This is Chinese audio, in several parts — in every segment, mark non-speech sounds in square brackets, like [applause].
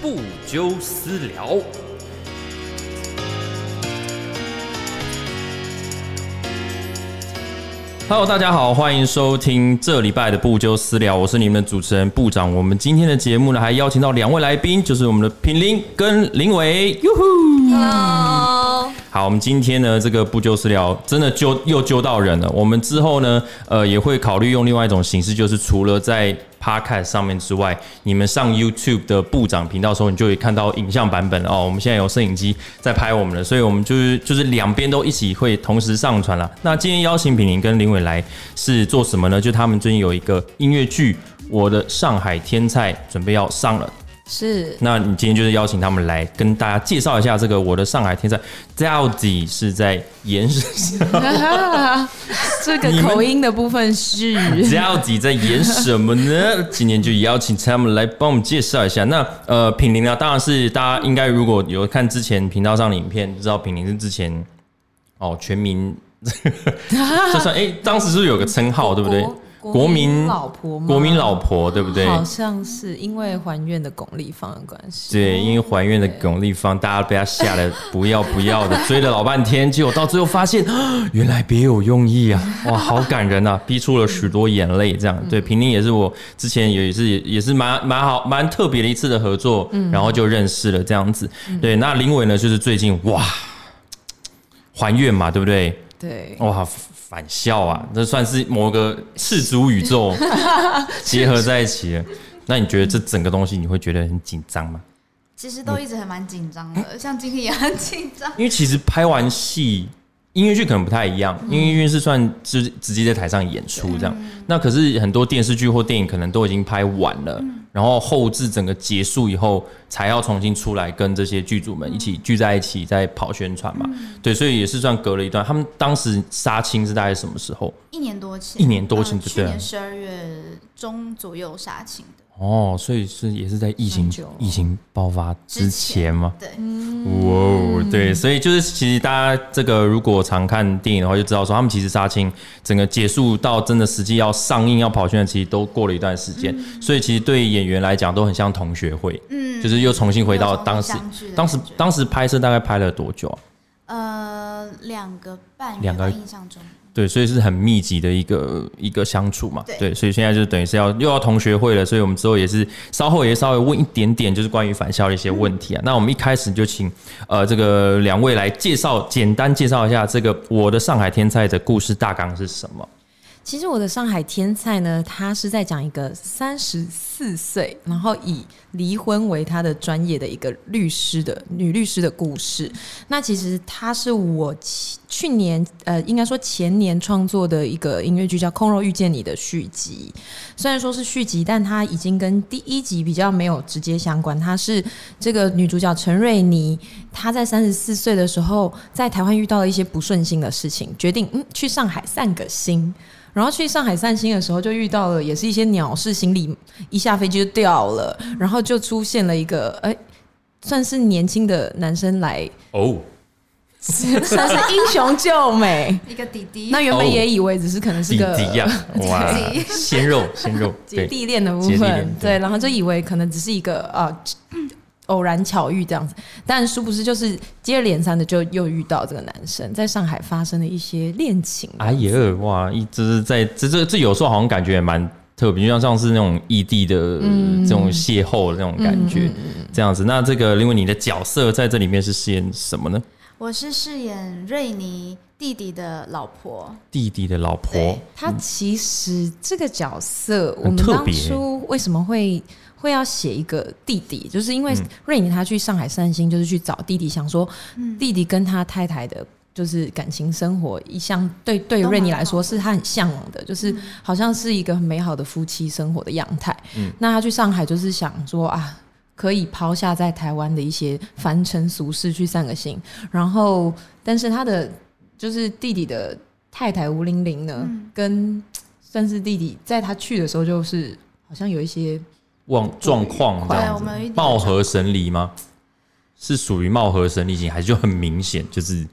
不纠私聊。Hello，大家好，欢迎收听这礼拜的不纠私聊，我是你们的主持人部长。我们今天的节目呢，还邀请到两位来宾，就是我们的品林跟林伟。哟呼 Hello，好，我们今天呢，这个不纠私聊真的揪又揪到人了。我们之后呢，呃，也会考虑用另外一种形式，就是除了在 Podcast 上面之外，你们上 YouTube 的部长频道的时候，你就会看到影像版本哦。我们现在有摄影机在拍我们了，所以我们就是就是两边都一起会同时上传了。那今天邀请品林跟林伟来是做什么呢？就他们最近有一个音乐剧《我的上海天菜》准备要上了。是那你今天就是邀请他们来跟大家介绍一下这个《我的上海天才》到底是在演什么这个口音的部分是到底在演什么呢？今天就邀请他们来帮我们介绍一下。那呃，品林呢，当然是大家应该如果有看之前频道上的影片，就知道品林是之前哦全民，[laughs] 就算哎、当时是不是有个称号对不对？国民老婆吗国民老婆对不对？好像是因为还愿的巩俐方的关系。对，因为还愿的巩俐方，大家被他吓得不要不要的，[laughs] 追了老半天，结果到最后发现，啊 [gasps] 原来别有用意啊！哇，好感人啊，[laughs] 逼出了许多眼泪。这样，对，平宁也是我之前也是也也是蛮蛮好蛮特别的一次的合作，然后就认识了这样子。对，那林伟呢，就是最近哇，还愿嘛，对不对？对，哇，返校啊，这算是某个世俗宇宙 [laughs] 结合在一起了。那你觉得这整个东西，你会觉得很紧张吗？其实都一直还蛮紧张的，像今天也很紧张。因为其实拍完戏，音乐剧可能不太一样，因为音乐是算直直接在台上演出这样。那可是很多电视剧或电影可能都已经拍完了，然后后置整个结束以后，才要重新出来跟这些剧组们一起聚在一起，在跑宣传嘛。对，所以也是算隔了一段。他们当时杀青是大概什么时候？一年多前，一年多前去年十二月中左右杀青的。哦，所以是也是在疫情疫情爆发之前吗？对，哇哦，对，所以就是其实大家这个如果常看电影的话，就知道说他们其实杀青整个结束到真的实际要上映要跑宣传，其实都过了一段时间，所以其实对演员来讲都很像同学会，嗯，就是又重新回到当时当时当时拍摄大概拍了多久啊？呃两个半月两个印象中，对，所以是很密集的一个一个相处嘛。对对，所以现在就等于是要又要同学会了，所以我们之后也是稍后也稍微问一点点，就是关于返校的一些问题啊。那我们一开始就请呃这个两位来介绍，简单介绍一下这个我的上海天才的故事大纲是什么？其实我的上海天菜呢，他是在讲一个三十四岁，然后以离婚为他的专业的一个律师的女律师的故事。那其实它是我去年呃，应该说前年创作的一个音乐剧，叫《空肉遇见你》的续集。虽然说是续集，但它已经跟第一集比较没有直接相关。它是这个女主角陈瑞妮，她在三十四岁的时候，在台湾遇到了一些不顺心的事情，决定嗯去上海散个心。然后去上海散心的时候，就遇到了也是一些鸟事，行李一下飞机就掉了，然后就出现了一个哎，算是年轻的男生来，哦，算是英雄救美。一个弟弟，那原本也以为只是可能是弟个弟呀，[laughs] 哇，鲜肉鲜肉，姐弟恋的部分，对。对，然后就以为可能只是一个啊偶然巧遇这样子，但殊不知就是接二连三的就又遇到这个男生，在上海发生了一些恋情。哎呀，哇，一直是在这这这有时候好像感觉也蛮特别，就像像是那种异地的这种邂逅的那种感觉，这样子。那这个，因为你的角色在这里面是饰演什么呢？我是饰演瑞尼弟弟的老婆，弟弟的老婆，他其实这个角色，我们当很特别初为什么会会要写一个弟弟，就是因为嗯。瑞妮她去上海散心，就是去找弟弟，想说嗯。弟弟跟他太太的。就是感情生活一向对对都瑞妮蛮好的。来说是他很向往的，就是好像是一个很美好的夫妻生活的样态。嗯。那他去上海就是想说啊，可以抛下在台湾的一些凡尘俗事去散个心，然后但是他的就是弟弟的太太吴玲玲呢，嗯。跟算是弟弟在他去的时候就是好像有一些状状况这，样子貌合神离吗？是属于貌合神离型，还是就很明显就是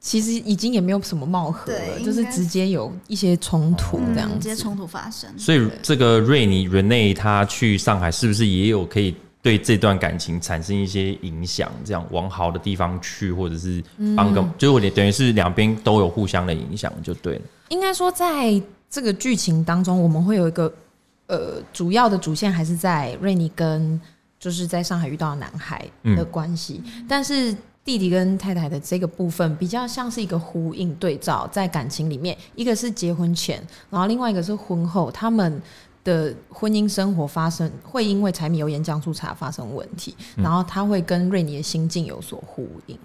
其实已经也没有什么貌合了，就是直接有一些冲突这样嗯，直。接冲突发生。所以这个瑞尼 Rene 他去上海，是不是也有可以对这段感情产生一些影响？这样往好的地方去，或者是帮个，就是我等于是两边都有互相的影响，就对了。应该说，在这个剧情当中，我们会有一个呃主要的主线还是在瑞尼跟就是在上海遇到的男孩的关系，但是弟弟跟太太的这个部分比较像是一个呼应对照，在感情里面，一个是结婚前，然后另外一个是婚后，他们。的婚姻生活发生会因为柴米油盐酱醋茶发生问题，然后他会跟瑞尼的心境有所呼应。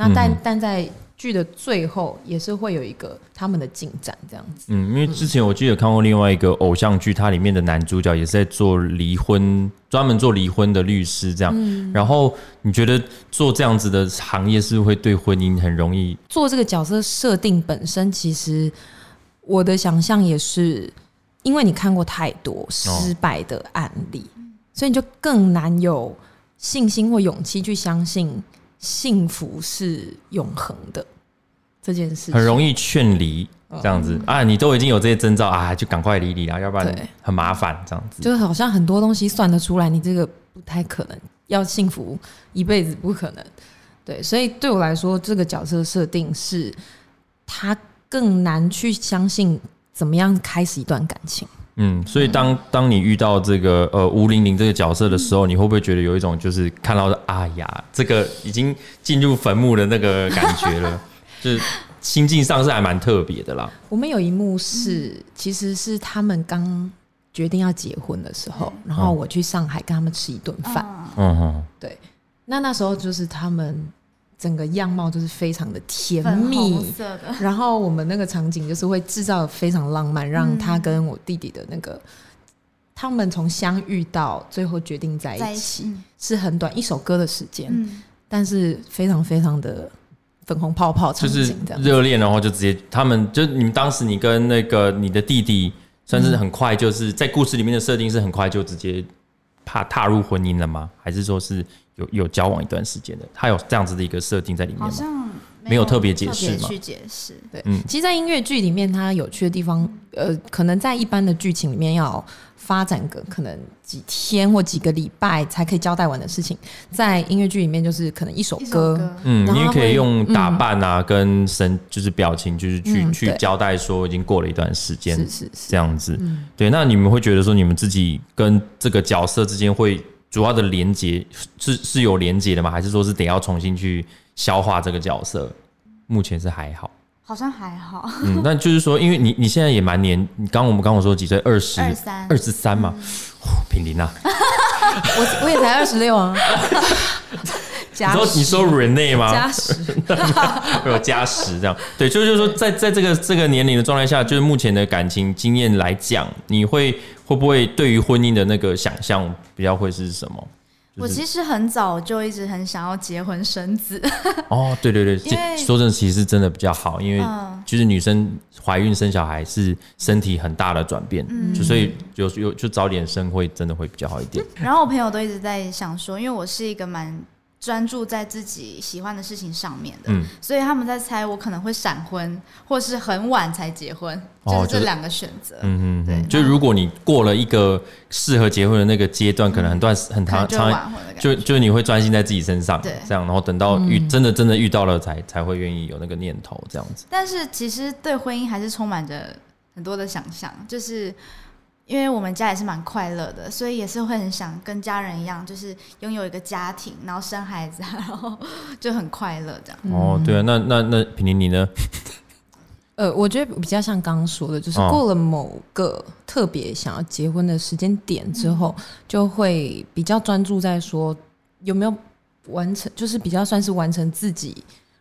那但、嗯但在剧的最后也是会有一个他们的进展这样子。嗯，因为之前我记得看过另外一个偶像剧，它里面的男主角也是在做离婚，专门做离婚的律师这样。嗯然后你觉得做这样子的行业是会对婚姻很容易？做这个角色设定本身，其实我的想象也是，因为你看过太多失败的案例，所以你就更难有信心或勇气去相信幸福是永恒的这件事情。很容易劝离这样子、啊！你都已经有这些征兆啊，就赶快离离啊，要不然很麻烦这样子。就是好像很多东西算得出来，你这个不太可能，要幸福一辈子不可能。对，所以对我来说，这个角色设定是他更难去相信怎么样开始一段感情。嗯，所以当当你遇到这个呃吴玲玲这个角色的时候，你会不会觉得有一种就是看到的啊呀，这个已经进入坟墓的那个感觉了，[laughs] 就是心境上是还蛮特别的啦。我们有一幕是，其实是他们刚决定要结婚的时候，然后我去上海跟他们吃一顿饭。嗯嗯。对，那那时候就是他们整个样貌就是非常的甜蜜，色的，然后我们那个场景就是会制造非常浪漫，让他嗯跟我弟弟的那个。他们从相遇到最后决定在在一一起，起，是很短一首歌的时间，嗯，但是非常非常的粉红泡泡场就是景的。热恋，然后就直接他们就你们当时你跟那个你的弟弟算是很快，就是在故事里面的设定是很快就直接踏踏入婚姻了吗？还是说是有有交往一段时间的？他有这样子的一个设定在里面吗？好像没有特别解释吗去解释，对，嗯其实，在音乐剧里面，它有趣的地方，呃，可能在一般的剧情里面要发展个可能几天或几个礼拜才可以交代完的事情，在音乐剧里面就是可能一首歌，嗯，你也可以用打扮啊，跟神就是表情，就是去、去交代说已经过了一段时间是是是，这样子。嗯对，那你们会觉得说你们自己跟这个角色之间会主要的连接是是有连接的吗？还是说是得要重新去消化这个角色？目前是还好，好像还好，嗯，那就是说，因为你你现在也蛮年，你刚刚我们刚我说几岁？二十二三二十三嘛，平林啊，[laughs] 我我也才二十六啊，[laughs] 你说你说 Rene 吗？加十，[laughs] 会有加十这样。对，就是就是说在在这个这个年龄的状态下，就是目前的感情经验来讲，你会会不会对于婚姻的那个想象比较会是什么？就是我其实很早就一直很想要结婚生子，[laughs] 哦，对对对，因为这说真的，其实真的比较好，因为嗯。就是女生怀孕生小孩是身体很大的转变，嗯。就所以有有就早点生会真的会比较好一点。[laughs] 然后我朋友都一直在想说，因为我是一个蛮专注在自己喜欢的事情上面的，嗯所以他们在猜我可能会闪婚，或是很晚才结婚，哦就是这两个选择。嗯嗯对嗯，就如果你过了一个适合结婚的那个阶段，可能很段很长。就就你会专心在自己身上，对这样，然后等到遇、真的真的遇到了才才会愿意有那个念头，这样子。但是其实对婚姻还是充满着很多的想象，就是因为我们家也是蛮快乐的，所以也是会很想跟家人一样，就是拥有一个家庭，然后生孩子，[laughs] 然后就很快乐这样。哦，对啊，那那那平宁你呢？呃，我觉得比较像刚刚说的，就是哦过了某个特别想要结婚的时间点之后，就会比较专注在说有没有完成，就是比较算是完成自己，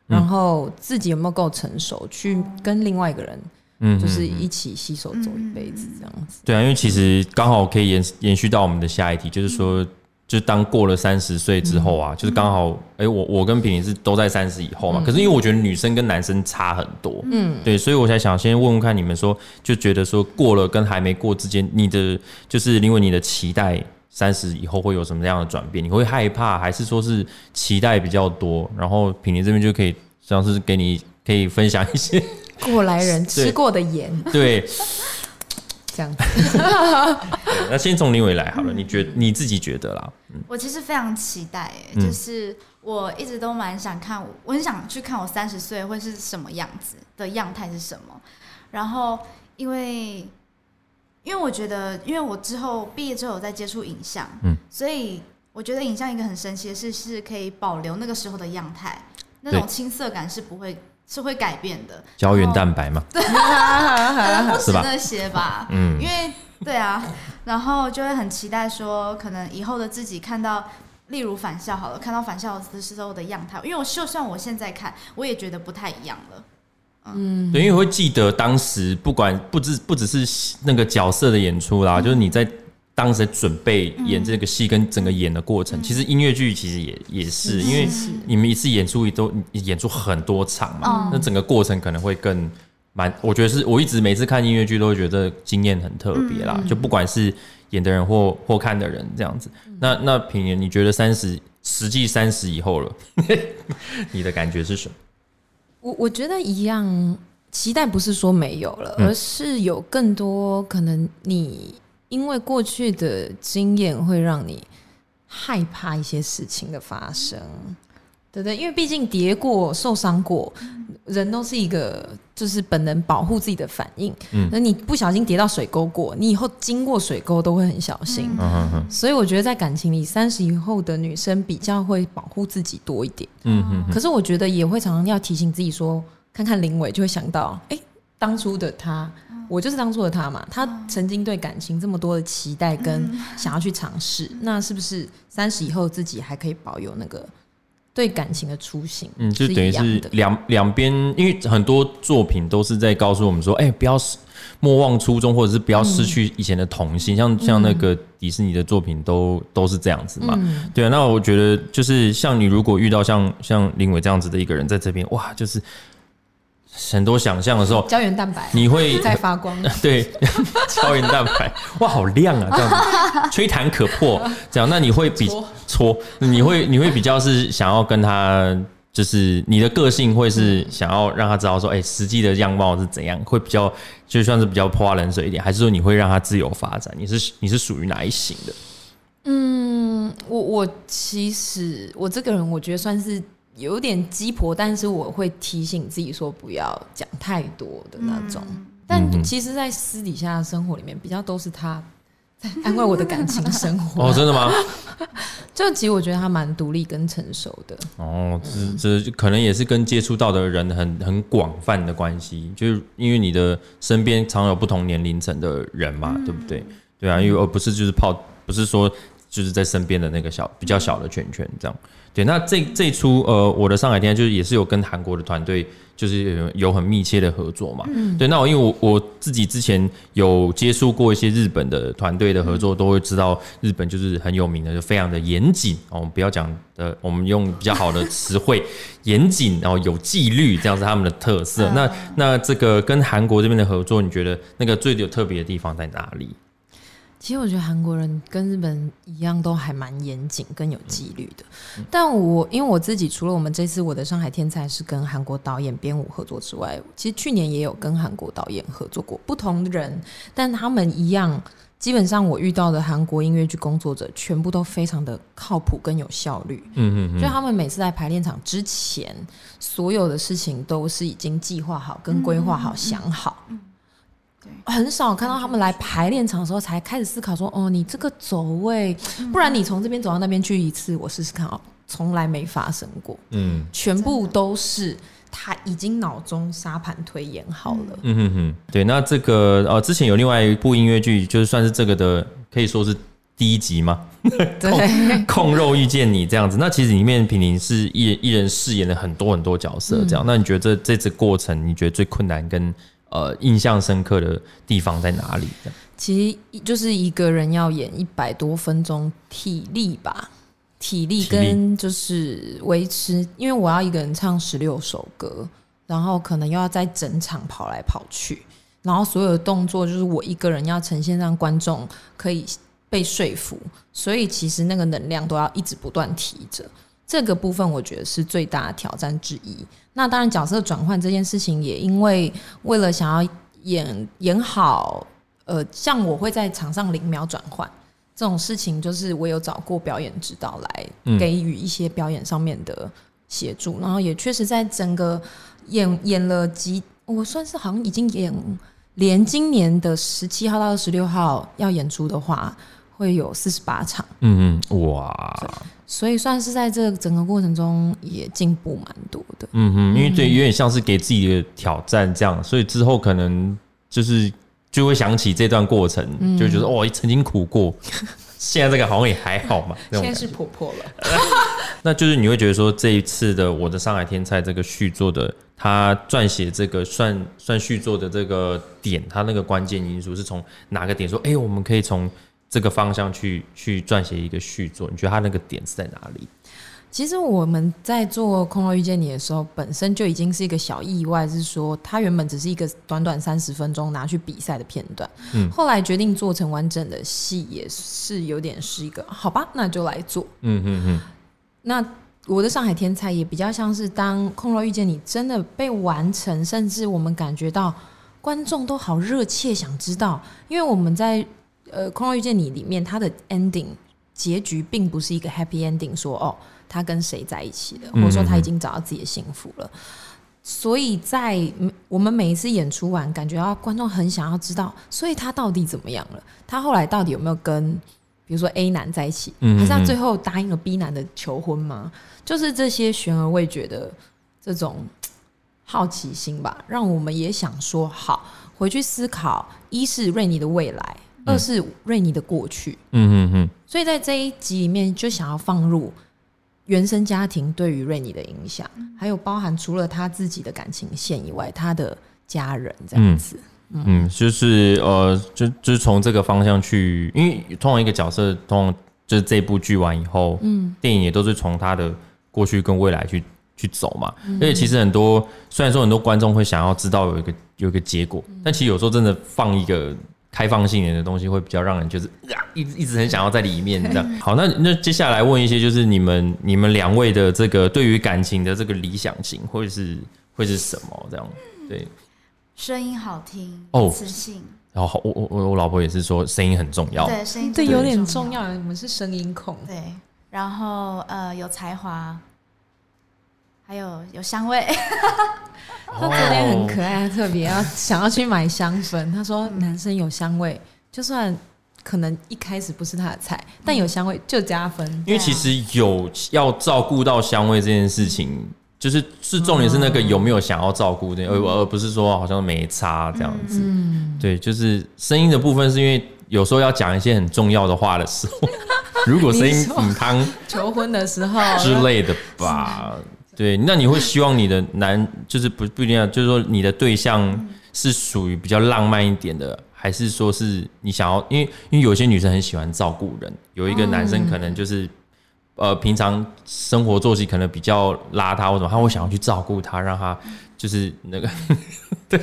嗯然后自己有没有够成熟，去跟另外一个人嗯，就是嗯嗯一起携手走一辈子这样子。对啊，因为其实刚好可以延延续到我们的下一题，就是说，就当过了三十岁之后啊，就是刚好，哎、我我跟平宁是都在三十以后嘛，可是因为我觉得女生跟男生差很多，嗯，对，所以我才想先问问看你们说，就觉得说过了跟还没过之间，你的就是因为你的期待三十以后会有什么样的转变？你会害怕，还是说是期待比较多？然后品宁这边就可以像是给你可以分享一些。过来人 [laughs] 吃过的盐，[laughs] 对，[laughs] 这样子。那先从林伟来好了，你觉你自己觉得啦？我其实非常期待、就是我一直都蛮想看，我很想去看我三十岁会是什么样子的样态是什么。然后因为因为我觉得，因为我之后毕业之后有在接触影像，嗯所以我觉得影像一个很神奇的事是可以保留那个时候的样态，那种青涩感是不会是会改变的。胶原蛋白嘛，[laughs] 可能不是那些吧，嗯。因为对啊，然后就会很期待说，可能以后的自己看到，例如返校好了，看到返校的时候的样态，因为我就算我现在看，我也觉得不太一样了。嗯，对，因为会记得当时不管不只不只是那个角色的演出啦，就是你在当时准备演这个戏跟整个演的过程，其实音乐剧其实也也是，因为你们一次演出都演出很多场嘛，嗯。那整个过程可能会更蛮，我觉得是我一直每次看音乐剧都会觉得经验很特别啦，就不管是演的人或或看的人这样子。那那品言，你觉得三十实际三十以后了，[laughs] 你的感觉是什么？我我觉得一样，期待不是说没有了，嗯。而是有更多可能你因为过去的经验会让你害怕一些事情的发生，对不对？因为毕竟跌过、受伤过，人都是一个就是本能保护自己的反应。嗯那你不小心跌到水沟过，你以后经过水沟都会很小心。所以我觉得在感情里，三十以后的女生比较会保护自己多一点。嗯哼哼，可是我觉得也会常常要提醒自己说，看看林伟就会想到，哎、当初的他，我就是当初的他嘛，他曾经对感情这么多的期待跟想要去尝试，[laughs] 那是不是三十以后自己还可以保有那个对感情的初心？嗯，就等于是。两两边，因为很多作品都是在告诉我们说，哎、不要失莫忘初衷，或者是不要失去以前的童心。像像那个迪士尼的作品都都是这样子嘛。嗯，对啊，那我觉得就是像你如果遇到像像林伟这样子的一个人在这边，哇，就是很多想象的时候，胶原蛋白你会在发光，[laughs] 对，[laughs] 胶原蛋白，哇，好亮啊，这样。子，[laughs] 吹弹可破，这样，那你会比搓。搓，你会你会比较是想要跟他，就是你的个性会是想要让他知道说，哎、实际的样貌是怎样，会比较就算是比较泼冷水一点，还是说你会让他自由发展？你是你是属于哪一型的？嗯，我我其实我这个人，我觉得算是有点鸡婆，但是我会提醒自己说不要讲太多的那种。嗯但其实，在私底下的生活里面，比较都是他在安慰我的感情生活。哦，真的吗？[laughs] 就其实我觉得他蛮独立跟成熟的。哦，这这可能也是跟接触到的人很很广泛的关系，就是因为你的身边常有不同年龄层的人嘛，对不对？对啊，因为而不是就是泡，不是说就是在身边的那个小比较小的圈圈这样。对，那这这一出呃，我的上海天就是也是有跟韩国的团队就是有有很密切的合作嘛。嗯对，那我因为我我自己之前有接触过一些日本的团队的合作，都会知道日本就是很有名的，就非常的严谨哦。我们不要讲的，我们用比较好的词汇，[laughs] 严谨，然后有纪律，这样是他们的特色。那那这个跟韩国这边的合作，你觉得那个最有特别的地方在哪里？其实我觉得韩国人跟日本人一样，都还蛮严谨跟有纪律的。但我因为我自己除了我们这次我的上海天才是跟韩国导演编舞合作之外，其实去年也有跟韩国导演合作过，不同的人，但他们一样。基本上我遇到的韩国音乐剧工作者，全部都非常的靠谱跟有效率。嗯嗯就他们每次在排练场之前，所有的事情都是已经计划好、跟规划好、想好。对很少看到他们来排练场的时候才开始思考说：“哦，你这个走位，不然你从这边走到那边去一次，我试试看哦。”从来没发生过，嗯全部都是他已经脑中沙盘推演好了。嗯哼哼，对。那这个呃，之前有另外一部音乐剧，就是算是这个的，可以说是第一集吗？[laughs] 对，控肉遇见你这样子，那其实里面品玲是一一人饰演了很多很多角色，这样。那你觉得这这次过程，你觉得最困难跟呃印象深刻的地方在哪里？其实就是一个人要演一百多分钟，体力吧，体力跟就是维持，因为我要一个人唱十六首歌，然后可能又要在整场跑来跑去，然后所有的动作就是我一个人要呈现让观众可以被说服，所以其实那个能量都要一直不断提着。这个部分我觉得是最大的挑战之一。那当然，角色转换这件事情也因为为了想要演演好，呃，像我会在场上零秒转换这种事情，就是我有找过表演指导来嗯给予一些表演上面的协助，然后也确实在整个演演了几，我算是好像已经演连今年的十七号到二十六号要演出的话，会有四十八场。嗯嗯，哇，所以算是在这整个过程中也进步蛮多的。嗯哼，因为对，有点像是给自己的挑战这样，所以之后可能就是就会想起这段过程，就觉得哦，曾经苦过，[laughs] 现在这个好像也还好嘛，现在是婆婆了，[laughs] 那就是你会觉得说这一次的我的上海天才这个续作的，他撰写这个算算续作的这个点，他那个关键因素是从哪个点说，哎、我们可以从这个方向去去撰写一个续作？你觉得他那个点是在哪里？其实我们在做《空若遇见你》的时候，本身就已经是一个小意外，是说它原本只是一个短短三十分钟拿去比赛的片段，嗯后来决定做成完整的戏，也是有点是一个好吧，那就来做。嗯嗯嗯，那我的上海天才也比较像是当《空若遇见你》真的被完成，甚至我们感觉到观众都好热切想知道，因为我们在呃《空中遇见你》里面，它的 ending 结局并不是一个 happy ending，说哦他跟谁在一起了，或者说他已经找到自己的幸福了。所以在嗯我们每一次演出完，感觉到观众很想要知道，所以他到底怎么样了？他后来到底有没有跟比如说 A 男在一起，嗯还是他最后答应了 B 男的求婚吗？就是这些悬而未决的这种好奇心吧，让我们也想说好回去思考：一是瑞尼的未来，二是瑞尼的过去。嗯嗯嗯，所以在这一集里面，就想要放入原生家庭对于瑞尼的影响，还有包含除了他自己的感情线以外，他的家人这样子。嗯，就是呃，就就是从这个方向去，因为通常一个角色，通常就是这部剧完以后，嗯，电影也都是从他的过去跟未来去去走嘛。而且其实很多，虽然说很多观众会想要知道有一个有一个结果，但其实有时候真的放一个开放性一点的东西，会比较让人就是啊，一直一直很想要在里面这样。好，那那接下来问一些，就是你们你们两位的这个对于感情的这个理想型，会是会是什么这样？对。声音好听哦磁性，然后我我我我老婆也是说声音很重要，对，声音这真的很有点重重。要，我们是声音控。对，然后呃，有才华，还有有香味，[laughs] 他昨天很可爱，特别要想要去买香氛。他说男生有香味，就算可能一开始不是他的菜，但有香味就加分。因为其实有要照顾到香味这件事情，就是是重点是那个有没有想要照顾的，而而不是说好像没差这样子。嗯，对，就是声音的部分，是因为有时候要讲一些很重要的话的时候，[laughs] 如果声音你说母汤求婚的时候之类的吧。[laughs] 对，那你会希望你的男就是不不一定要，就是说你的对象是属于比较浪漫一点的，还是说是你想要？因为因为有些女生很喜欢照顾人，有一个男生可能就是、呃平常生活作息可能比较邋遢或什么，他会想要去照顾他，让他就是那个对，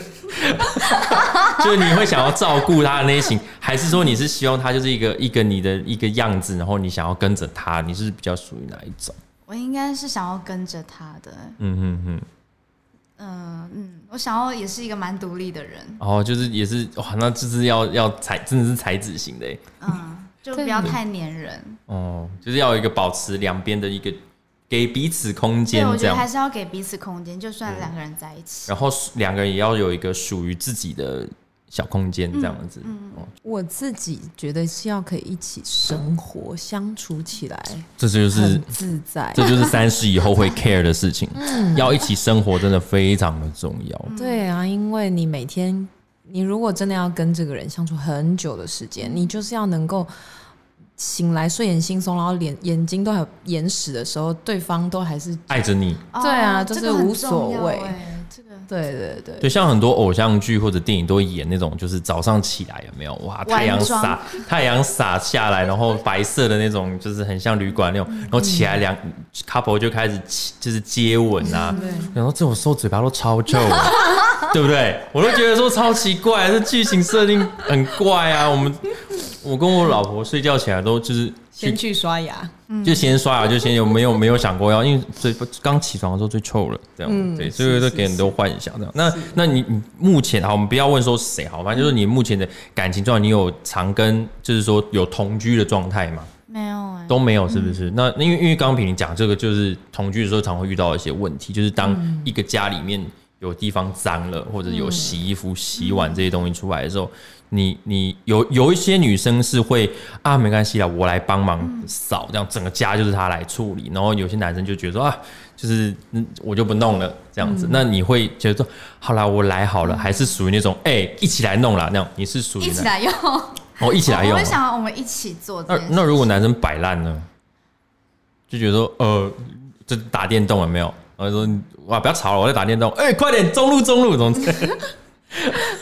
就是你会想要照顾他的类型，还是说你是希望他就是一个一个你的一个样子，然后你想要跟着他，你是比较属于哪一种？我应该是想要跟着他的，嗯嗯嗯。嗯嗯，我想要也是一个蛮独立的人，哦就是也是哇，那就是要要才真的是才子型的嗯，就不要太黏人。[laughs] 哦，就是要有一个保持两边的一个给彼此空对，间我觉得还是要给彼此空间，就算两个人在一起。然后两个人也要有一个属于自己的小空间这样子。哦，我自己觉得是要可以一起生活相处起来，这就是很自在。这就是三十以后会 [laughs] care 的事情，要一起生活真的非常的重要。对啊，因为你每天，你如果真的要跟这个人相处很久的时间，你就是要能够醒来睡眼惺忪，然后脸眼睛都还有眼屎的时候，对方都还是爱着你，哦对啊就是这个无所谓。哎这个。对对对。对，像很多偶像剧或者电影都会演那种，就是早上起来有没有？哇，太阳妆洒 [laughs] 太阳洒下来，然后白色的那种，就是很像旅馆那种，然后起来两 couple 就开始就是接吻啊，然后这种时候嘴巴都超臭的，[laughs] 对不对？我都觉得说超奇怪，这剧情设定很怪啊。我们我跟我老婆睡觉起来都就是去先去刷牙，就先刷牙，[laughs] 就先有没有没有想过要，因为最刚起床的时候最臭了，这样、嗯对，所以都给很多幻想这样。那那你你目前好，我们不要问说谁好，反正就是你目前的感情状态，你有常跟就是说有同居的状态吗？没有哎、都没有，是不是？那因为因为刚刚平你讲这个，就是同居的时候常会遇到一些问题，就是当一个家里面有地方脏了，或者有洗衣服、洗碗这些东西出来的时候，你你有有一些女生是会啊，没关系啦，我来帮忙扫，这样整个家就是她来处理。然后有些男生就觉得说啊，就是嗯，我就不弄了这样子。那你会觉得说，好啦，我来好了，还是属于那种哎、一起来弄啦那样？你是属于一起来用，哦，一起来用哦。我会想要我们一起做这那件事。那如果男生摆烂呢？就觉得说，呃，这打电动了没有？然后说，哇，不要吵了，我在打电动。哎、快点，中路中路，怎么之类的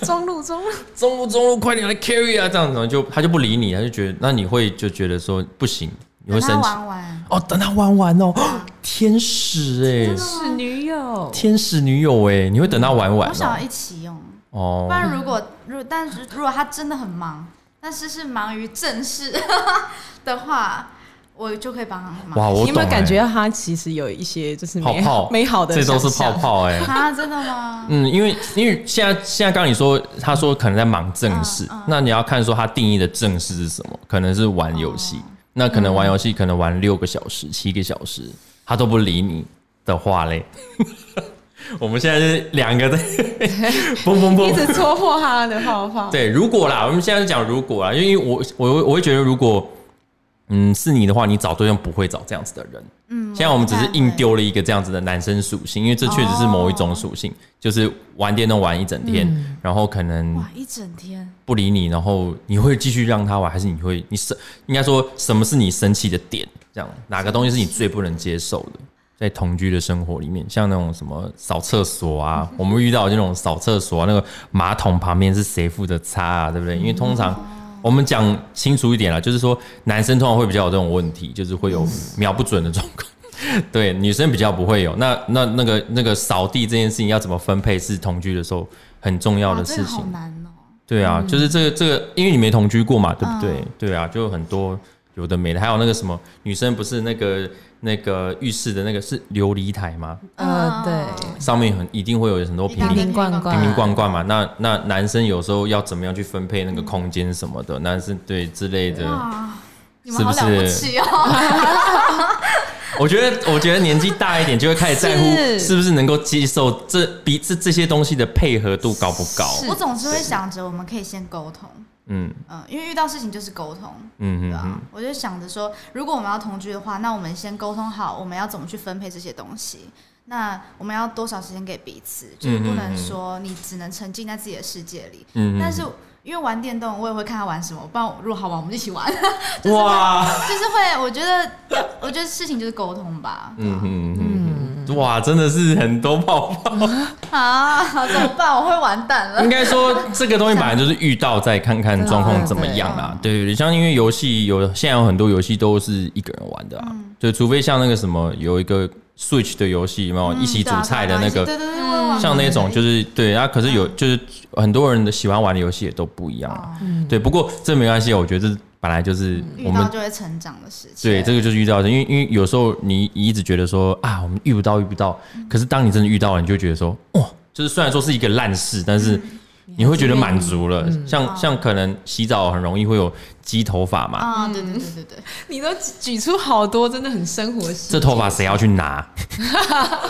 中 [laughs] 路中路，中路中路，快点来 carry 啊！这样子就他就不理你，他就觉得，那你会就觉得说不行，你会等他生气哦。等他玩完哦，[gasps] 天使哎、天使女友，天使女友哎、你会等他玩完哦我想要一起用。哦不。然如果如果但是如果他真的很忙，但是是忙于正事 [laughs] 的话，我就可以帮他忙。哇，我你有没有感觉他其实有一些就是美泡好泡 [laughs] 美好的这都是泡？泡哎、啊，真的吗？嗯，因为因为现在现在刚刚你说，他说可能在忙正事，嗯嗯那你要看说他定义的正事是什么，可能是玩游戏，哦那可能玩游戏可能玩六个小时、七个小时，他都不理你的话嘞，[laughs] 我们现在是两个在 [laughs] 嘣嘣一直，戳破他的泡泡。对，如果啦，我们现在是讲如果啦，因为我我我会觉得如果。嗯，是你的话，你找对象不会找这样子的人。嗯，现在我们只是硬丢了一个这样子的男生属性，因为这确实是某一种属性，就是玩电动玩一整天，然后可能哇一整天，不理你，然后你会继续让他玩，还是你会你生应该说什么是你生气的点？这样哪个东西是你最不能接受的？在同居的生活里面，像那种什么扫厕所啊，我们遇到的那种扫厕所啊，那个马桶旁边是谁负责擦啊，对不对？因为通常我们讲清楚一点啦，就是说男生通常会比较有这种问题，就是会有瞄不准的状况。[laughs] 对，女生比较不会有。那那那个那个扫地这件事情要怎么分配，是同居的时候很重要的事情。难哦。对啊，就是这个这个，因为你没同居过嘛，对不对？嗯对啊，就有很多有的没的，还有那个什么女生不是那个那个浴室的那个是琉璃台吗？呃，对，上面很一定会有很多瓶瓶罐罐瓶瓶罐罐嘛。那那男生有时候要怎么样去分配那个空间什么的，男生对之类的。是不是！[laughs] 我觉得，我觉得年纪大一点就会开始在乎是是不是能够接受这彼此这些东西的配合度高不高。我总是会想着我们可以先沟通，嗯嗯，因为遇到事情就是沟通，对啊嗯嗯嗯，，我就想着说，如果我们要同居的话，那我们先沟通好我们要怎么去分配这些东西。那我们要多少时间给彼此，就是不能说你只能沉浸在自己的世界里。嗯嗯但是因为玩电动，我也会看他玩什么，不然如果好玩，我们一起玩。就是会哇，就是会，我觉得，我觉得事情就是沟通吧。嗯嗯，哇，真的是很多泡泡。[laughs] 啊，怎么办？我会完蛋了应。该说这个东西本来就是遇到再看看状况怎么样啦。对对对，像因为游戏有现在有很多游戏都是一个人玩的啊，对，除非像那个什么有一个 Switch 的游戏，有没有一起煮菜的那个，像那种就是对啊，可是有就是很多人的喜欢玩的游戏也都不一样啊。对，不过这没关系，我觉得这本来就是我们遇到就会成长的事情。对，这个就是遇到的，因为因为有时候你一直觉得说啊，我们遇不到遇不到，可是当你真的遇到了，你就觉得说哇，就是虽然说是一个烂事，但是你会觉得满足了。像像可能洗澡很容易会有鸡头发嘛，啊，对对对对对，你都举出好多真的很生活细节这头发谁要去拿？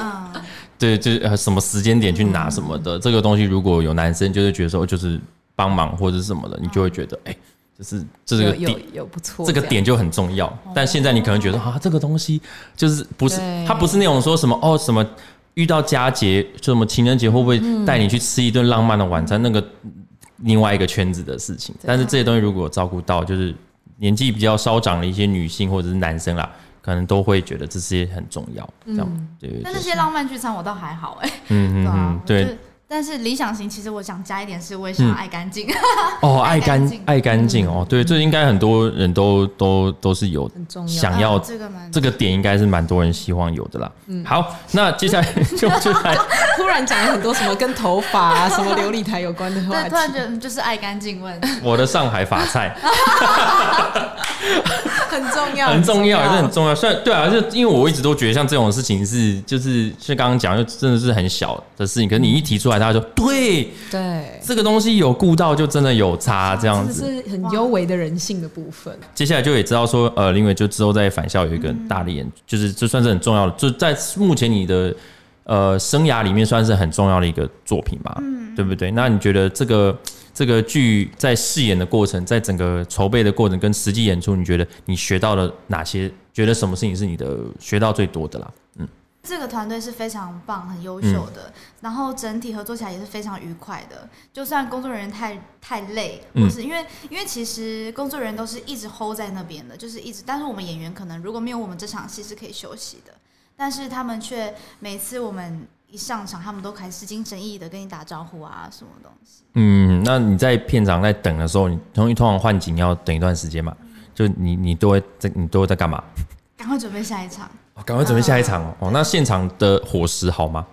嗯，[laughs] 对，就是呃什么时间点去拿什么的，这个东西如果有男生就是觉得说就是帮忙或者是什么的，你就会觉得哎、就是这个有有不错，这个点就很重要，但现在你可能觉得啊，这个东西就是不是它不是那种说什么哦什么遇到佳节，就什么情人节会不会带你去吃一顿浪漫的晚餐，那个另外一个圈子的事情。但是这些东西如果照顾到，就是年纪比较稍长的一些女性或者是男生啦，可能都会觉得这些很重要。这样对对对但那，些浪漫聚餐我倒还好哎，嗯嗯对啊嗯，，对但是理想型其实我想加一点是，我也想要爱干净。哦，[laughs] 爱爱干净爱干净哦，对，这应该很多人都都都是有很重要。想要这个蛮这个点，应该是蛮多人希望有的啦。嗯好，那接下来 [laughs] 就就来突然讲了很多什么跟头发啊、什么琉璃台有关的话对，突然题，觉得就是爱干净问题。我的上海法菜。[laughs] 很重要，很重要，也是很重要。虽然对啊，就因为我一直都觉得像这种事情是，就是像刚刚讲，就真的是很小的事情，可是你一提出来，大家就对对，这个东西有顾到，就真的有差这样子。是很优微的人性的部分。接下来就也知道说，呃，林伟就之后在返校有一个大的演，就是这算是很重要的，就在目前你的呃生涯里面算是很重要的一个作品吧，对不对？那你觉得这个这个剧在饰演的过程，在整个筹备的过程跟实际演出，你觉得你学到了哪些？觉得什么事情是你的学到最多的啦？嗯，这个团队是非常棒、很优秀的，然后整体合作起来也是非常愉快的。就算工作人员太太累，嗯或是因为因为其实工作人员都是一直 hold 在那边的，就是一直。但是我们演员可能如果没有我们这场戏是可以休息的，但是他们却每次我们一上场，他们都开始精神奕奕的跟你打招呼啊，什么东西。嗯，那你在片场在等的时候，你通通常换景要等一段时间嘛？就你你都会在你都会在干嘛？[laughs] 赶快准备下一场，哦赶快准备下一场哦。哦，那现场的伙食好吗？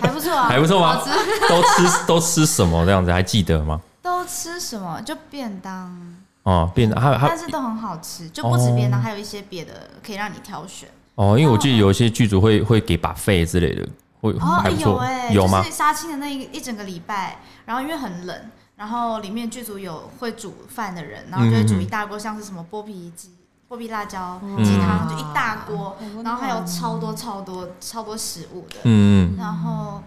还不错啊，还不错吗 [laughs] 都吃都吃什么这样子？还记得吗？都吃什么？就便当，哦，便当还还但是都很好吃，就不止便当，还有一些别的可以让你挑选。哦，因为我记得有一些剧组会会给把费之类的，会哦，还不错，有哎、有吗就？是杀青的那一一整个礼拜，然后因为很冷，然后里面剧组有会煮饭的人，然后就会煮一大锅，像是什么剥皮鸡、剥皮辣椒、嗯鸡汤，就一大锅然后还有超多超多超多食物的，嗯，然后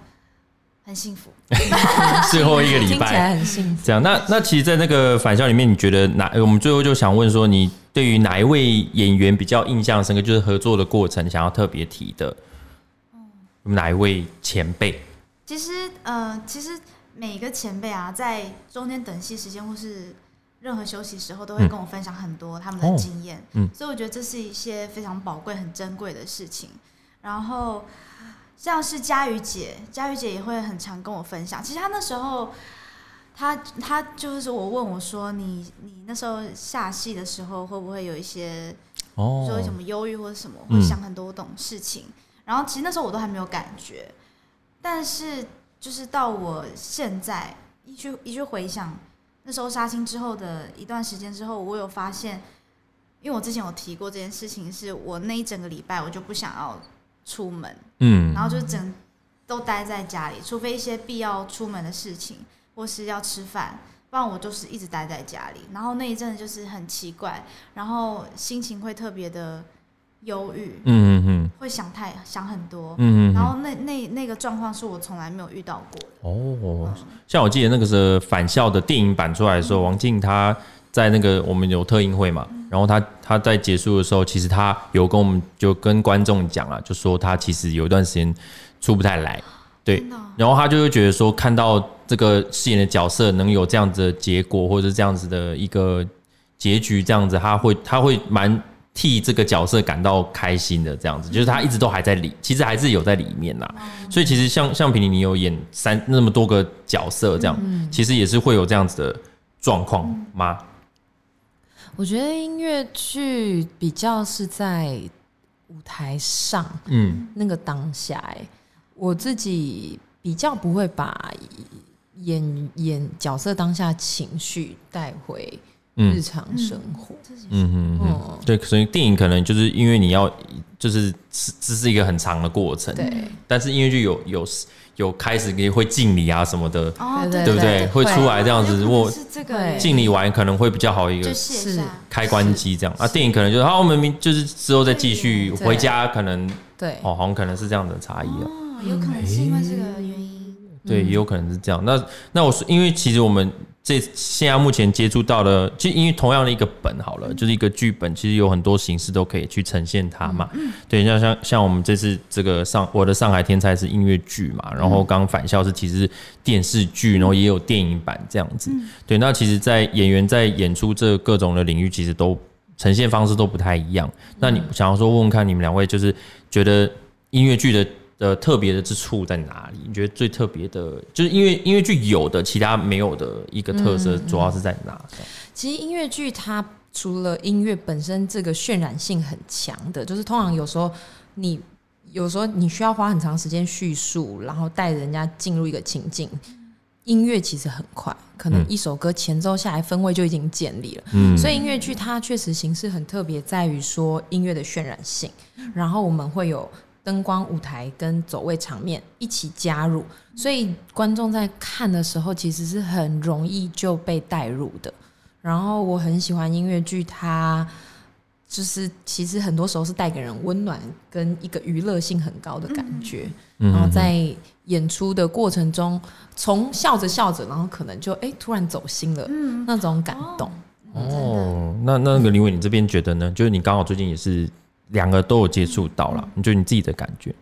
很幸福。嗯 [laughs] 最后一个礼拜听起来拜很幸福。这样。那那其实，在那个返校里面，你觉得哪？我们最后就想问说，你对于哪一位演员比较印象深刻？就是合作的过程，想要特别提的，哪一位前辈？其实呃，其实每个前辈啊，在中间等戏时间或是任何休息时候，都会嗯跟我分享很多他们哦的经验。嗯所以我觉得这是一些非常宝贵、很珍贵的事情。然后像是佳瑜姐，佳瑜姐也会很常跟我分享。其实她那时候，她她就是我问我说，你你那时候下戏的时候，会不会有一些哦说什么忧郁或者什么，嗯会想很多种事情。然后其实那时候我都还没有感觉，但是就是到我现在一去一去回想那时候杀青之后的一段时间之后，我有发现，因为我之前有提过这件事情，是我那一整个礼拜我就不想要出门，嗯然后就整都待在家里，除非一些必要出门的事情，或是要吃饭，不然我就是一直待在家里。然后那一阵子就是很奇怪，然后心情会特别的忧郁，嗯嗯会想太想很多。嗯嗯然后那那那个状况是我从来没有遇到过的。哦，像我记得那个时候返校的电影版出来的时候，王静她在那个我们有特映会嘛，然后她她在结束的时候，其实她有跟我们就跟观众讲啊，就说她其实有一段时间出不太来，对哦，然后她就会觉得说看到这个饰演的角色能有这样子的结果，或者是这样子的一个结局，这样子，她会她会蛮。替这个角色感到开心的这样子，就是他一直都还在里，其实还是有在里面呐。所以其实像像平林，你有演三那么多个角色，这样、其实也是会有这样子的状况吗？我觉得音乐剧比较是在舞台上嗯。那个当下、欸，我自己比较不会把演演角色当下情绪带回日嗯常生活。嗯嗯嗯嗯，对，所以电影可能就是因为你要就是是这是一个很长的过程，对，但是音乐剧有有有开始也会敬礼啊什么的，哦，对对不对？会出来这样子，有可能我是这个敬礼完可能会比较好一个是。开关机这样啊。电影可能就是好，我们明就是之后再继续回家，可能对，哦，好像可能是这样的差异啊。哦，有可能是因为这个原因。对，也有可能是这样。那那我是因为其实我们这现在目前接触到的，就因为同样的一个本好了，就是一个剧本，其实有很多形式都可以去呈现它嘛。嗯对，像像像我们这次这个上我的上海天才是音乐剧嘛，然后刚刚返校是其实是电视剧，然后也有电影版这样子。对，那其实，在演员在演出这各种的领域，其实都呈现方式都不太一样。那你想要说问问看，你们两位就是觉得音乐剧的的特别的之处在哪里？你觉得最特别的，就是因为音乐剧有的其他没有的一个特色，主要是在哪？其实音乐剧它除了音乐本身这个渲染性很强的，就是通常有时候你有时候你需要花很长时间叙述，然后带人家进入一个情境。音乐其实很快，可能一首歌前奏下来，氛围就已经建立了。嗯，所以音乐剧它确实形式很特别，在于说音乐的渲染性。然后我们会有灯光、舞台跟走位场面一起加入，所以观众在看的时候其实是很容易就被带入的。然后我很喜欢音乐剧，它就是其实很多时候是带给人温暖跟一个娱乐性很高的感觉。然后在演出的过程中，从笑着笑着，然后可能就哎突然走心了，那种感动。哦，那那个林伟，你这边觉得呢？就是你刚好最近也是两个都有接触到了，你觉得你自己的感觉？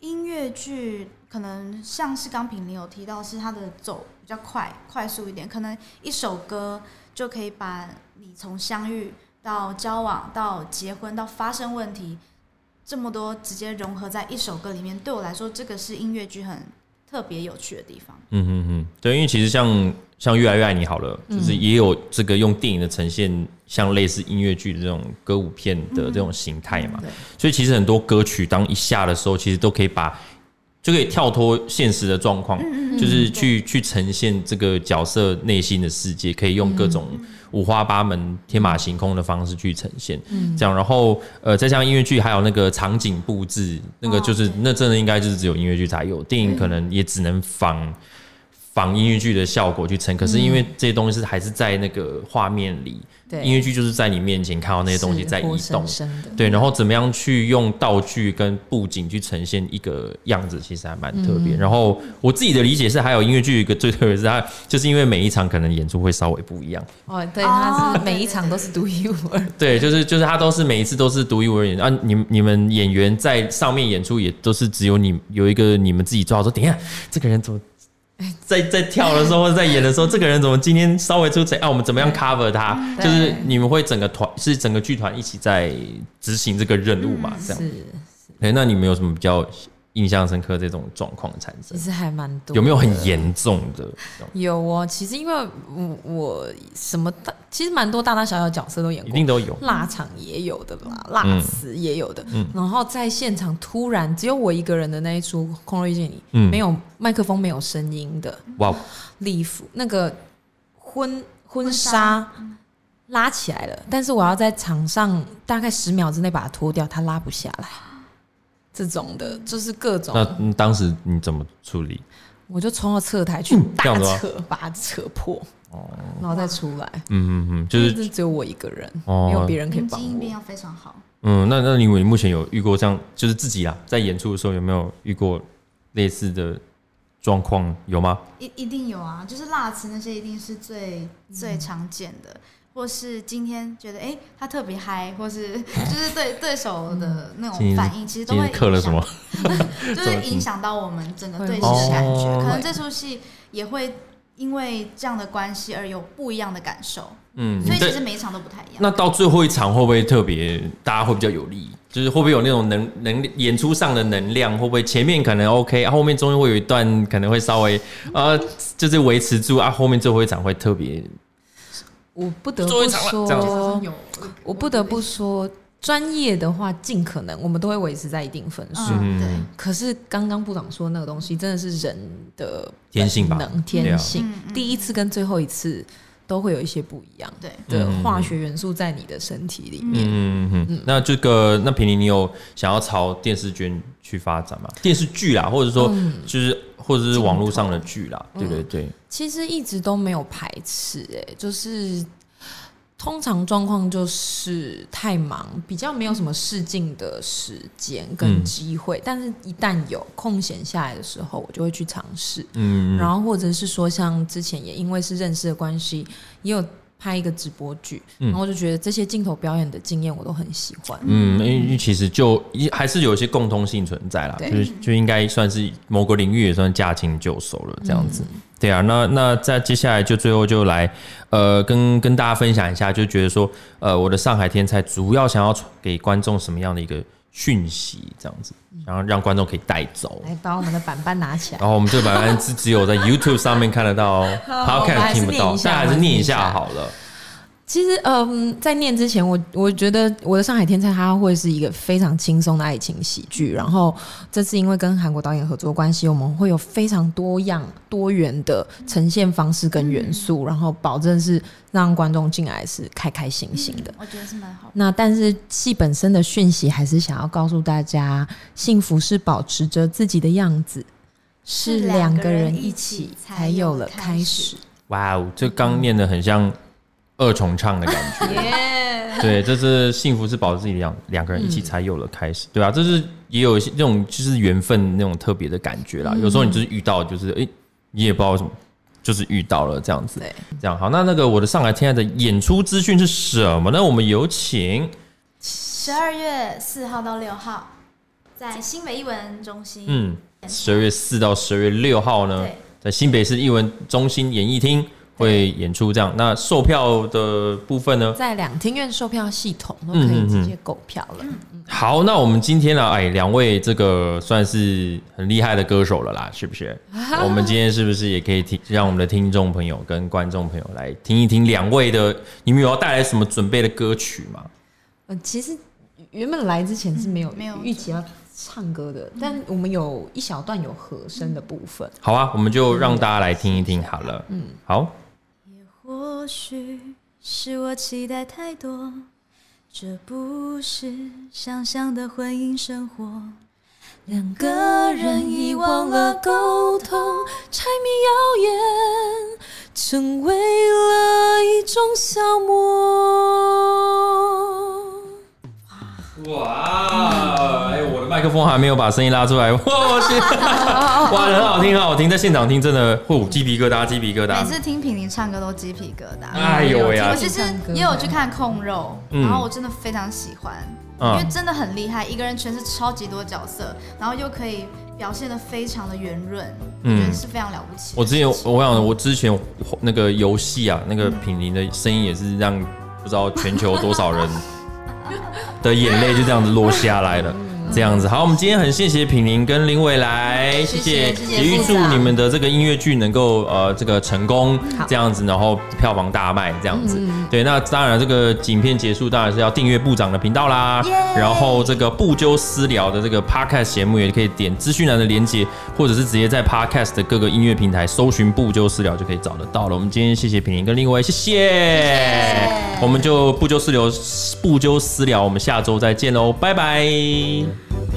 音乐剧可能像是刚品你有提到，是它的走比较快、快速一点，可能一首歌就可以把你从相遇到交往到结婚到发生问题。这么多直接融合在一首歌里面，对我来说，这个是音乐剧很特别有趣的地方。嗯嗯嗯，对，因为其实像像越来越爱你好了，就是也有这个用电影的呈现，像类似音乐剧的这种歌舞片的这种形态嘛。所以其实很多歌曲当一下的时候，其实都可以把就可以跳脱现实的状况，就是去去呈现这个角色内心的世界，可以用各种。五花八门、天马行空的方式去呈现，这样，然后呃，再像音乐剧，还有那个场景布置，那个就是那真的应该就是只有音乐剧才有，电影可能也只能仿仿音乐剧的效果去撑，可是因为这些东西是还是在那个画面里。对音乐剧就是在你面前看到那些东西在移动，对，然后怎么样去用道具跟布景去呈现一个样子，其实还蛮特别。然后我自己的理解是，还有音乐剧一个最特别是它，就是因为每一场可能演出会稍微不一样。哦，对，它是每一场都是独一无二。[laughs] 对，就是就是它都是每一次都是独一无二演啊！你你们演员在上面演出也都是只有你有一个你们自己做好说，等一下这个人怎么？[laughs] 在在跳的时候 [laughs] 或者在演的时候，这个人怎么今天稍微出彩？啊，我们怎么样 cover 他？就是你们会整个团是整个剧团一起在执行这个任务嘛？这样。子。哎，那你们有什么比较？印象深刻这种状况产生，其实还蛮多。有没有很严重的？有哦，其实因为我我什么大，其实蛮多大大小小角色都演过，一定都有。腊场也有的啦，腊词也有的。嗯。然后在现场突然只有我一个人的那一出《空中遇见你》，嗯，没有麦克风，没有声音的。哇！礼服那个婚婚纱拉起来了，但是我要在场上大概十秒之内把它脱掉，它拉不下来。这种的，就是各种。那当时你怎么处理？我就冲到侧台去大扯，把它扯破，哦，然后再出来。嗯嗯嗯，就是只有我一个人，没有别人可以帮我。应变要非常好。嗯，那那你你目前有遇过这样，就是自己啊，在演出的时候有没有遇过类似的状况？有吗？一一定有啊，就是辣词那些一定是最最常见的。或是今天觉得哎，他特别嗨，或是 [laughs] 就是对对手的那种反应，其实都会刻了什么 [laughs] [laughs] 就是影响到我们整个对戏的感觉。可能这出戏也会因为这样的关系而有不一样的感受。嗯，所以其实每一场都不太一样。那到最后一场会不会特别，大家会比较有利？就是会不会有那种能能演出上的能量？会不会前面可能 OK，后面中间会有一段可能会稍微呃，就是维持住啊，后面最后一场会特别。我不得不说，我不得不说，专业的话，尽可能我们都会维持在一定分数。对，可是刚刚部长说那个东西，真的是人的天性吧？天性，第一次跟最后一次。都会有一些不一样对的化学元素在你的身体里面。嗯嗯嗯。那这个，那平林，你有想要朝电视剧去发展嘛？电视剧啦，或者说就是或者是网络上的剧啦，对对对。其实一直都没有排斥，哎，就是。通常状况就是太忙，比较没有什么试镜的时间跟机会。但是，一旦有空闲下来的时候，我就会去尝试。嗯，然后或者是说，像之前也因为是认识的关系，也有拍一个直播剧，然后就觉得这些镜头表演的经验我都很喜欢。嗯，因为其实就还是有一些共通性存在啦，就是就应该算是某个领域也算驾轻就熟了这样子。对啊，那那在接下来就最后就来，呃，跟跟大家分享一下，就觉得说，呃，我的上海天才主要想要给观众什么样的一个讯息，这样子，然后让观众可以带走。来把我们的板板拿起来。然后我们这个板板是只有在 YouTube 上面看得到哦 [laughs] 好我们，Podcast 还是听不到念一，下但还是念一下好了。其实，嗯，在念之前，我我觉得我的上海天才它会是一个非常轻松的爱情喜剧。然后这次因为跟韩国导演合作关系，我们会有非常多样多元的呈现方式跟元素，然后保证是让观众进来是开开心心的。我觉得是蛮好的。那但是戏本身的讯息还是想要告诉大家，幸福是保持着自己的样子，是两个人一起才有了开始。哇哦，这刚念的很像二重唱的感觉。[laughs] 耶！对，这是幸福是保持自己两，两个人一起才有了开始，对啊，这是也有一些那种就是缘分那种特别的感觉啦。有时候你就是遇到，就是哎、你也不知道为什么，就是遇到了这样子。对，这样好，那那个我的上海天爱的演出资讯是什么呢？我们有请，十二月四号到六号，在新北艺文中心。嗯，十二月四到十二月六号呢，在新北市艺文中心演艺厅会演出。这样，那售票的部分呢？在两厅院售票系统都可以直接购票了。好，那我们今天呢，哎，两位这个算是很厉害的歌手了啦，是不是？[laughs] 我们今天是不是也可以听，让我们的听众朋友跟观众朋友来听一听两位的，你们有要带来什么准备的歌曲吗？呃，其实原本来之前是没有没有预期要唱歌的，但我们有一小段有和声的部分。好啊，我们就让大家来听一听好了。嗯，好，或许是我期待太多，这不是想象的婚姻生活。两个人遗忘了沟通，柴米油盐成为了一种消磨。哇！风还没有把声音拉出来，哇！谢 [laughs] 哇，很好听，很好听，在现场听真的，哦，鸡皮疙瘩，鸡皮疙瘩每。次听品玲唱歌都鸡皮疙瘩。哎呦喂呀我！其实也有去看控肉，嗯然后我真的非常喜欢，嗯因为真的很厉害，一个人诠释超级多角色，然后又可以表现的非常的圆润，嗯觉得是非常了不起。我之前我想，我之前那个游戏啊，那个品林的声音也是让不知道全球多少人的眼泪就这样子落下来了。这样子，好，我们今天很谢谢品林跟林伟来，谢谢也预祝你们的这个音乐剧能够呃这个成功好，这样子，然后票房大卖这样子。对，那当然这个影片结束，当然是要订阅部长的频道啦。然后这个不纠私聊的这个 podcast 节目也可以点资讯栏的连接，或者是直接在 podcast 的各个音乐平台搜寻不纠私聊就可以找得到了。我们今天谢谢品林跟另外谢谢，我们就不纠私聊不纠私聊，我们下周再见喽，拜拜。Thank you.